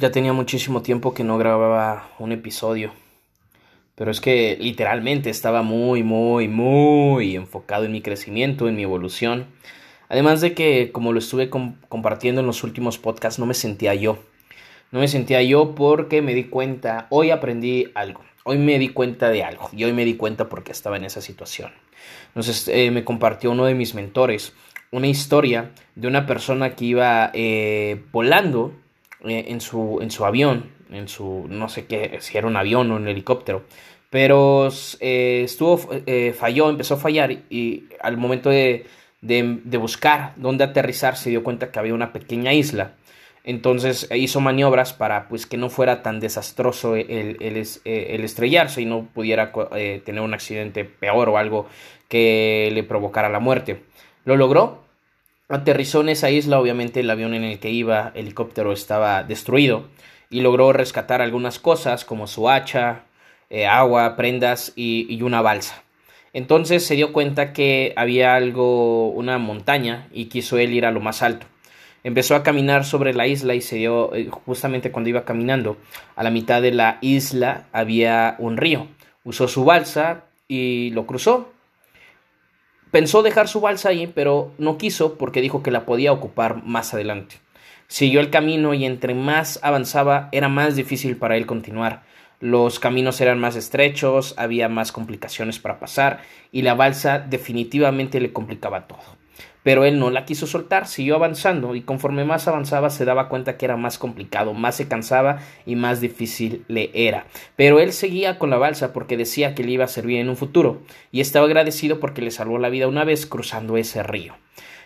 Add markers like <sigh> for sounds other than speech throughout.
Ya tenía muchísimo tiempo que no grababa un episodio. Pero es que literalmente estaba muy, muy, muy enfocado en mi crecimiento, en mi evolución. Además de que, como lo estuve compartiendo en los últimos podcasts, no me sentía yo. No me sentía yo porque me di cuenta, hoy aprendí algo, hoy me di cuenta de algo y hoy me di cuenta porque estaba en esa situación. Entonces eh, me compartió uno de mis mentores una historia de una persona que iba eh, volando eh, en, su, en su avión, en su, no sé qué, si era un avión o un helicóptero, pero eh, estuvo, eh, falló, empezó a fallar y, al momento de, de, buscar dónde aterrizar se dio cuenta que había una pequeña isla. Entonces hizo maniobras para pues que no fuera tan desastroso el, el, el estrellarse y no pudiera tener un accidente peor o algo que le provocara la muerte. Lo logró, Aterrizó en esa isla, obviamente el avión en el que iba, helicóptero, estaba destruido y logró rescatar algunas cosas como su hacha, eh, agua, prendas y, una balsa. Entonces se dio cuenta que había algo, una montaña y quiso él ir a lo más alto. Empezó a caminar sobre la isla y se dio, eh, justamente cuando iba caminando, a la mitad de la isla había un río. Usó su balsa y lo cruzó Pensó dejar su balsa ahí, pero no quiso porque dijo que la podía ocupar más adelante. Siguió el camino y entre más avanzaba era más difícil para él continuar. Los caminos eran más estrechos, había más complicaciones para pasar y la balsa definitivamente le complicaba todo pero él no la quiso soltar, siguió avanzando y conforme más avanzaba se daba cuenta que era más complicado, más se cansaba y más difícil le era. Pero él seguía con la balsa porque decía que le iba a servir en un futuro y estaba agradecido porque le salvó la vida una vez cruzando ese río.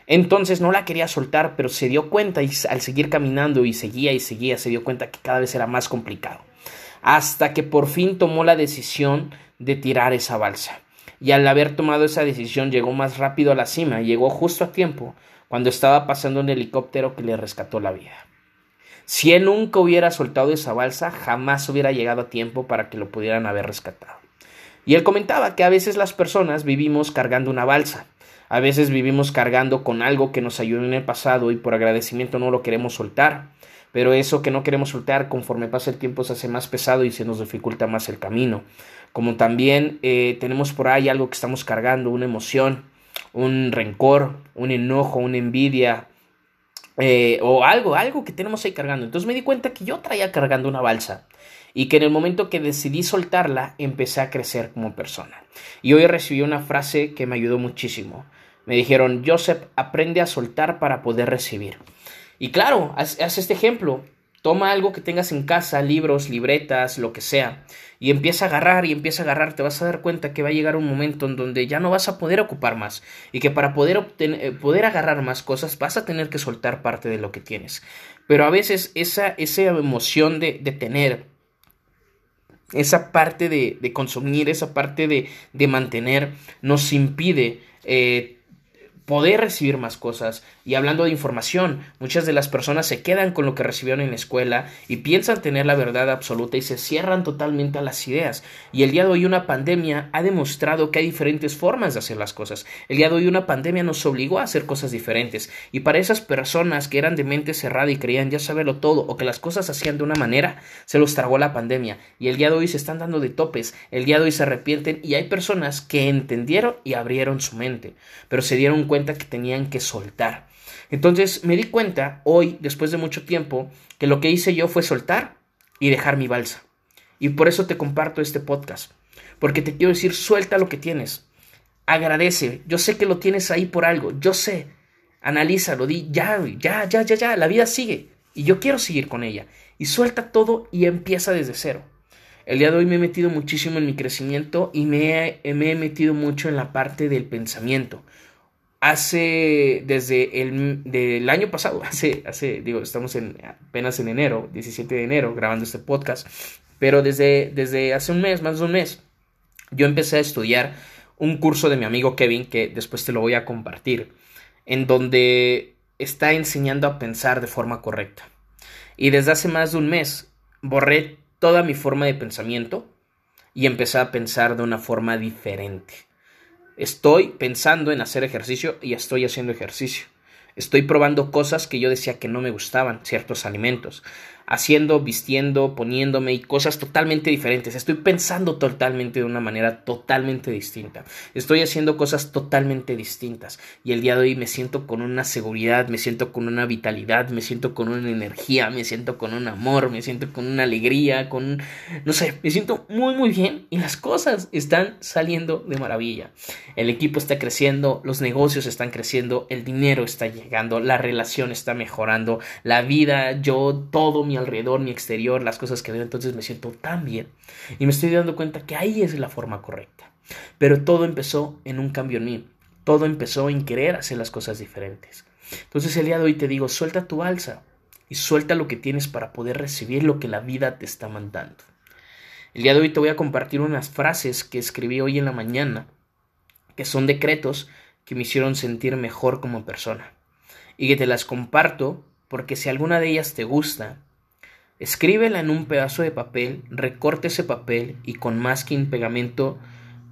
Entonces no la quería soltar, pero se dio cuenta y al seguir caminando y seguía y seguía, se dio cuenta que cada vez era más complicado. Hasta que por fin tomó la decisión de tirar esa balsa y al haber tomado esa decisión llegó más rápido a la cima, llegó justo a tiempo, cuando estaba pasando un helicóptero que le rescató la vida. Si él nunca hubiera soltado esa balsa, jamás hubiera llegado a tiempo para que lo pudieran haber rescatado. Y él comentaba que a veces las personas vivimos cargando una balsa, a veces vivimos cargando con algo que nos ayudó en el pasado y por agradecimiento no lo queremos soltar, pero eso que no queremos soltar conforme pasa el tiempo se hace más pesado y se nos dificulta más el camino como también eh, tenemos por ahí algo que estamos cargando, una emoción, un rencor, un enojo, una envidia, eh, o algo, algo que tenemos ahí cargando. Entonces me di cuenta que yo traía cargando una balsa y que en el momento que decidí soltarla empecé a crecer como persona. Y hoy recibí una frase que me ayudó muchísimo. Me dijeron, Joseph, aprende a soltar para poder recibir. Y claro, haz, este ejemplo. Toma algo que tengas en casa, libros, libretas, lo que sea, y empieza a agarrar y empieza a agarrar, te vas a dar cuenta que va a llegar un momento en donde ya no vas a poder ocupar más y que para poder, obtener, eh, poder agarrar más cosas vas a tener que soltar parte de lo que tienes. Pero a veces esa, esa emoción de, de tener, esa parte de, de, consumir, esa parte de, de mantener, nos impide eh, poder recibir más cosas. Y hablando de información, muchas de las personas se quedan con lo que recibieron en la escuela y piensan tener la verdad absoluta y se cierran totalmente a las ideas. Y el día de hoy una pandemia ha demostrado que hay diferentes formas de hacer las cosas. El día de hoy una pandemia nos obligó a hacer cosas diferentes. Y para esas personas que eran de mente cerrada y creían ya saberlo todo o que las cosas hacían de una manera, se los tragó la pandemia. Y el día de hoy se están dando de topes. El día de hoy se arrepienten y hay personas que entendieron y abrieron su mente. Pero se dieron cuenta que tenían que soltar. Entonces me di cuenta hoy, después de mucho tiempo, que lo que hice yo fue soltar y dejar mi balsa. Y por eso te comparto este podcast. Porque te quiero decir, suelta lo que tienes. Agradece. Yo sé que lo tienes ahí por algo. Yo sé. Analízalo. Di, ya, ya, ya, ya, ya. La vida sigue. Y yo quiero seguir con ella. Y suelta todo y empieza desde cero. El día de hoy me he metido muchísimo en mi crecimiento y me he, me he metido mucho en la parte del pensamiento hace desde el del año pasado, <laughs> hace, hace, digo, estamos en, apenas en enero, 17 de enero, grabando este podcast, pero desde, desde hace un mes, más de un mes, yo empecé a estudiar un curso de mi amigo Kevin, que después te lo voy a compartir, en donde está enseñando a pensar de forma correcta. Y desde hace más de un mes borré toda mi forma de pensamiento y empecé a pensar de una forma diferente. Estoy pensando en hacer ejercicio y estoy haciendo ejercicio. Estoy probando cosas que yo decía que no me gustaban, ciertos alimentos. Haciendo, vistiendo, poniéndome y cosas totalmente diferentes. Estoy pensando totalmente de una manera totalmente distinta. Estoy haciendo cosas totalmente distintas. Y el día de hoy me siento con una seguridad, me siento con una vitalidad, me siento con una energía, me siento con un amor, me siento con una alegría, con... no sé, me siento muy muy bien y las cosas están saliendo de maravilla. El equipo está creciendo, los negocios están creciendo, el dinero está llegando, la relación está mejorando, la vida, yo, todo mi alrededor, mi exterior, las cosas que veo, entonces me siento tan bien y me estoy dando cuenta que ahí es la forma correcta. Pero todo empezó en un cambio en mí, todo empezó en querer hacer las cosas diferentes. Entonces el día de hoy te digo, suelta tu alza y suelta lo que tienes para poder recibir lo que la vida te está mandando. El día de hoy te voy a compartir unas frases que escribí hoy en la mañana, que son decretos que me hicieron sentir mejor como persona. Y que te las comparto porque si alguna de ellas te gusta, Escríbela en un pedazo de papel, recorte ese papel y con masking pegamento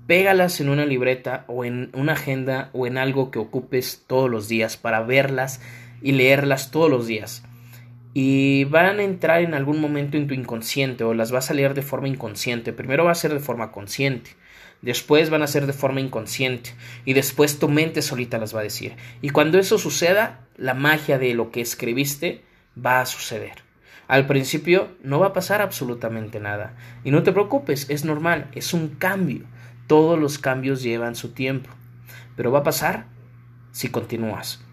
pégalas en una libreta o en una agenda o en algo que ocupes todos los días para verlas y leerlas todos los días. Y van a entrar en algún momento en tu inconsciente o las vas a leer de forma inconsciente. Primero va a ser de forma consciente, después van a ser de forma inconsciente y después tu mente solita las va a decir. Y cuando eso suceda, la magia de lo que escribiste va a suceder. Al principio no va a pasar absolutamente nada. Y no te preocupes, es normal, es un cambio. Todos los cambios llevan su tiempo. Pero va a pasar si continúas.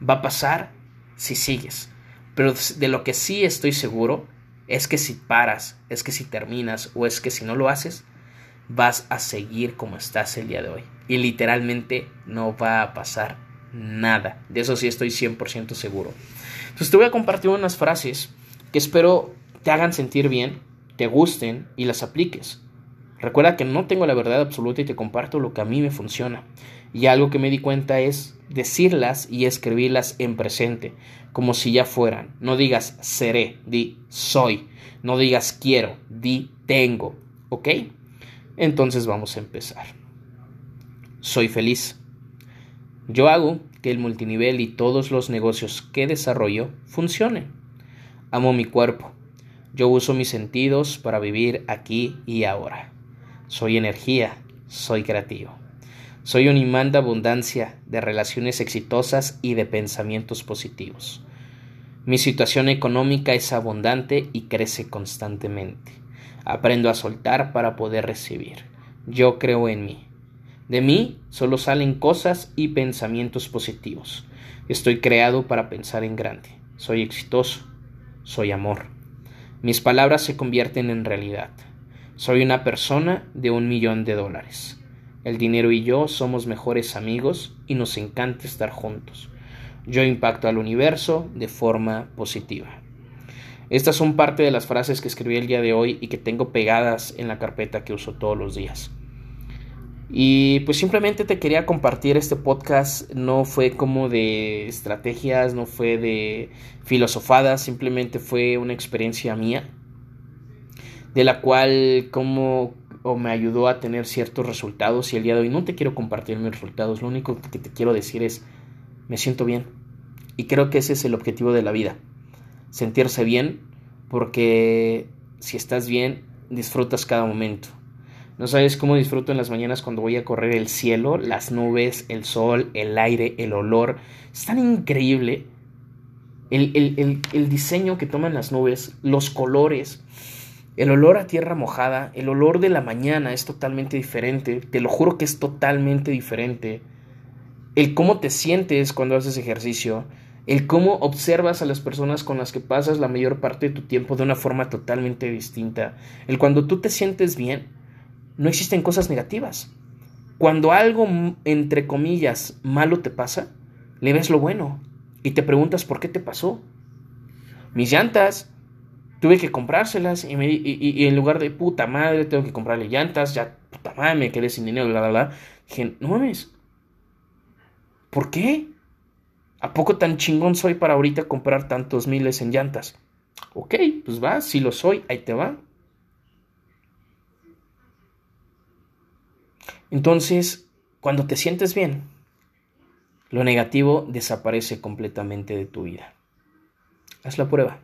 Va a pasar si sigues. Pero de lo que sí estoy seguro es que si paras, es que si terminas o es que si no lo haces, vas a seguir como estás el día de hoy. Y literalmente no va a pasar nada. De eso sí estoy 100% seguro. Entonces te voy a compartir unas frases que espero te hagan sentir bien, te gusten y las apliques. Recuerda que no tengo la verdad absoluta y te comparto lo que a mí me funciona. Y algo que me di cuenta es decirlas y escribirlas en presente, como si ya fueran. No digas seré, di soy. No digas quiero, di tengo. ¿Ok? Entonces vamos a empezar. Soy feliz. Yo hago que el multinivel y todos los negocios que desarrollo funcionen. Amo mi cuerpo. Yo uso mis sentidos para vivir aquí y ahora. Soy energía, soy creativo. Soy un imán de abundancia, de relaciones exitosas y de pensamientos positivos. Mi situación económica es abundante y crece constantemente. Aprendo a soltar para poder recibir. Yo creo en mí. De mí solo salen cosas y pensamientos positivos. Estoy creado para pensar en grande. Soy exitoso soy amor. Mis palabras se convierten en realidad. Soy una persona de un millón de dólares. El dinero y yo somos mejores amigos y nos encanta estar juntos. Yo impacto al universo de forma positiva. Estas son parte de las frases que escribí el día de hoy y que tengo pegadas en la carpeta que uso todos los días. Y pues simplemente te quería compartir este podcast, no fue como de estrategias, no fue de filosofadas, simplemente fue una experiencia mía, de la cual como me ayudó a tener ciertos resultados. Y el día de hoy no te quiero compartir mis resultados, lo único que te quiero decir es, me siento bien. Y creo que ese es el objetivo de la vida, sentirse bien, porque si estás bien, disfrutas cada momento no sabes cómo disfruto en las mañanas cuando voy a correr el cielo, las nubes, el sol, el aire, el olor. Es tan increíble el, el, diseño que toman las nubes, los colores, el olor a tierra mojada, el olor de la mañana es totalmente diferente. Te lo juro que es totalmente diferente. El cómo te sientes cuando haces ejercicio, el cómo observas a las personas con las que pasas la mayor parte de tu tiempo de una forma totalmente distinta. El cuando tú te sientes bien, no existen cosas negativas. Cuando algo, entre comillas, malo te pasa, le ves lo bueno y te preguntas por qué te pasó. Mis llantas, tuve que comprárselas y, en lugar de puta madre, tengo que comprarle llantas, ya puta madre, me quedé sin dinero, bla, bla, bla. Dije, no mames, ¿por qué? ¿A poco tan chingón soy para ahorita comprar tantos miles en llantas? Ok, pues va, si lo soy, ahí te va. Entonces, cuando te sientes bien, lo negativo desaparece completamente de tu vida. Haz la prueba.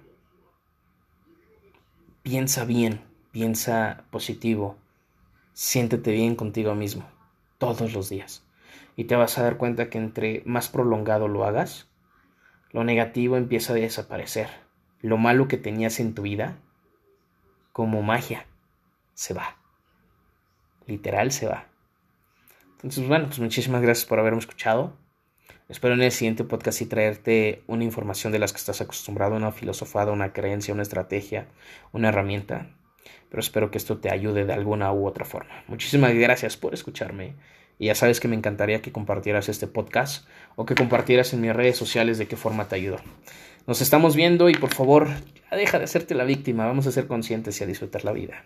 piensa bien, piensa positivo, siéntete bien contigo mismo todos los días. Y te vas a dar cuenta que entre más prolongado lo hagas, lo negativo empieza a desaparecer. Lo malo que tenías en tu vida, como magia, se va. Literal se va. Entonces, bueno, pues muchísimas gracias por haberme escuchado. Espero en el siguiente podcast y traerte una información de las que estás acostumbrado, una filosofada, una creencia, una estrategia, una herramienta. Pero espero que esto te ayude de alguna u otra forma. Muchísimas gracias por escucharme. Y ya sabes que me encantaría que compartieras este podcast o que compartieras en mis redes sociales de qué forma te ayudó. Nos estamos viendo y por favor, deja de hacerte la víctima. Vamos a ser conscientes y a disfrutar la vida.